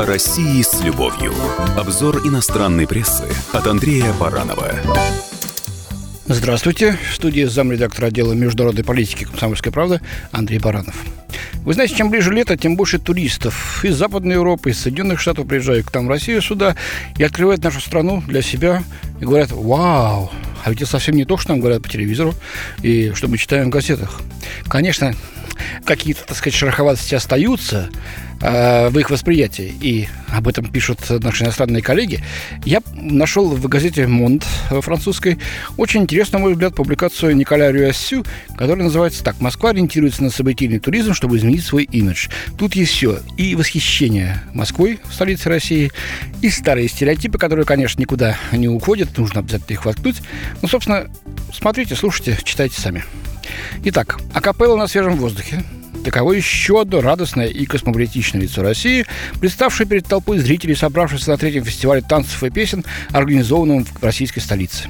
О России с любовью. Обзор иностранной прессы от Андрея Баранова. Здравствуйте. В студии замредактора отдела международной политики «Комсомольской правды» Андрей Баранов. Вы знаете, чем ближе лето, тем больше туристов из Западной Европы, из Соединенных Штатов приезжают к нам в Россию сюда и открывают нашу страну для себя и говорят, вау, а ведь это совсем не то, что нам говорят по телевизору и что мы читаем в газетах. Конечно, какие-то, так сказать, шероховатости остаются э, в их восприятии, и об этом пишут наши иностранные коллеги, я нашел в газете «Монд» французской очень интересную, на мой взгляд, публикацию Николя Рюассю, которая называется так «Москва ориентируется на событийный туризм, чтобы изменить свой имидж». Тут есть все. И восхищение Москвой, столице России, и старые стереотипы, которые, конечно, никуда не уходят, нужно обязательно их воткнуть. Ну, собственно, смотрите, слушайте, читайте сами. Итак, акапелла на свежем воздухе. Таково еще одно радостное и космополитичное лицо России, представшее перед толпой зрителей, собравшихся на третьем фестивале танцев и песен, организованном в российской столице.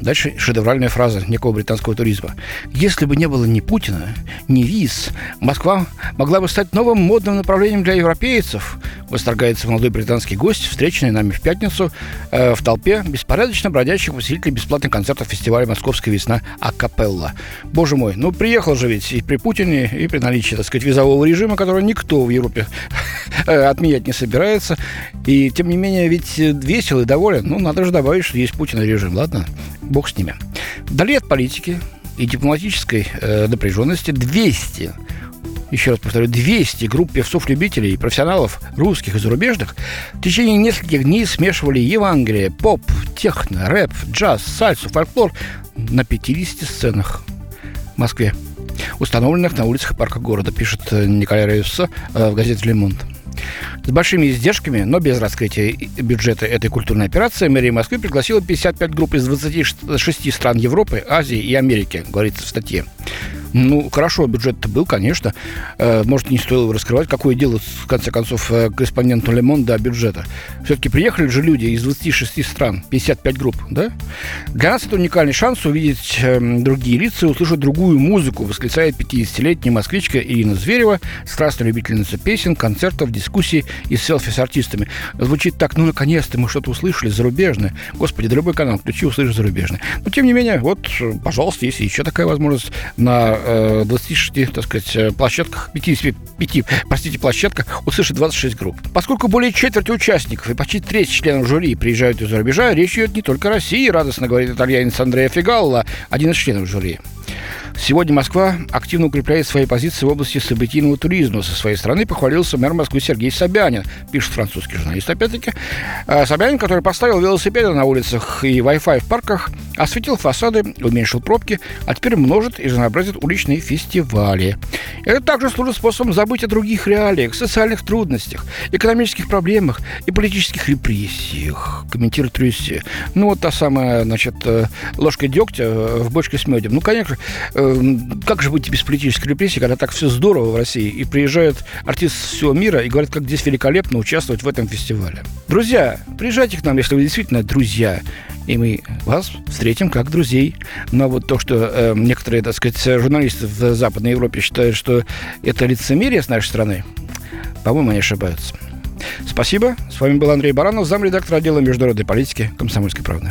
Дальше шедевральная фраза некого британского туризма. «Если бы не было ни Путина, ни виз, Москва могла бы стать новым модным направлением для европейцев», восторгается молодой британский гость, встреченный нами в пятницу э, в толпе беспорядочно бродящих посетителей бесплатных концертов фестиваля «Московская весна» Акапелла. Боже мой, ну приехал же ведь и при Путине, и при наличии, так сказать, визового режима, который никто в Европе э, отменять не собирается. И, тем не менее, ведь весело и доволен. Ну, надо же добавить, что есть Путин режим, ладно? Бог с ними. Вдали от политики и дипломатической э, напряженности 200 еще раз повторю, 200 групп певцов-любителей и профессионалов, русских и зарубежных, в течение нескольких дней смешивали Евангелие, поп, техно, рэп, джаз, сальсу, фольклор на 50 сценах в Москве, установленных на улицах и парках города, пишет э, Николай Рейвса э, в газете «Лемонт». С большими издержками, но без раскрытия бюджета этой культурной операции, мэрия Москвы пригласила 55 групп из 26 стран Европы, Азии и Америки, говорится в статье. Ну, хорошо, бюджет-то был, конечно. Э, может, не стоило раскрывать. Какое дело, в конце концов, э, корреспонденту Лемон до бюджета? Все-таки приехали же люди из 26 стран, 55 групп, да? Для нас это уникальный шанс увидеть э, другие лица и услышать другую музыку, восклицает 50-летняя москвичка Ирина Зверева, страстная любительница песен, концертов, дискуссий и селфи с артистами. Звучит так, ну, наконец-то мы что-то услышали зарубежное. Господи, да любой канал включи, услышишь зарубежное. Но, тем не менее, вот, пожалуйста, есть еще такая возможность на 26, э, так сказать, э, площадках, 55, простите, площадках услышать 26 групп. Поскольку более четверти участников и почти треть членов жюри приезжают из-за рубежа, речь идет не только о России, радостно говорит итальянец Андреа Фигалла, один из членов жюри. Сегодня Москва активно укрепляет свои позиции в области событийного туризма. Со своей стороны похвалился мэр Москвы Сергей Собянин, пишет французский журналист, опять-таки. А Собянин, который поставил велосипеды на улицах и Wi-Fi в парках, осветил фасады, уменьшил пробки, а теперь множит и разнообразит уличные фестивали. Это также служит способом забыть о других реалиях, социальных трудностях, экономических проблемах и политических репрессиях, комментирует Рюсси. Ну, вот та самая, значит, э, ложка дегтя в бочке с медом. Ну, конечно, э, как же быть без политической репрессии, когда так все здорово в России, и приезжают артисты всего мира и говорят, как здесь великолепно участвовать в этом фестивале. Друзья, приезжайте к нам, если вы действительно друзья, и мы вас встретим как друзей. Но вот то, что э, некоторые, так сказать, журналисты в Западной Европе считают, что это лицемерие с нашей страны, по-моему, они ошибаются. Спасибо. С вами был Андрей Баранов, замредактор отдела международной политики «Комсомольской правды».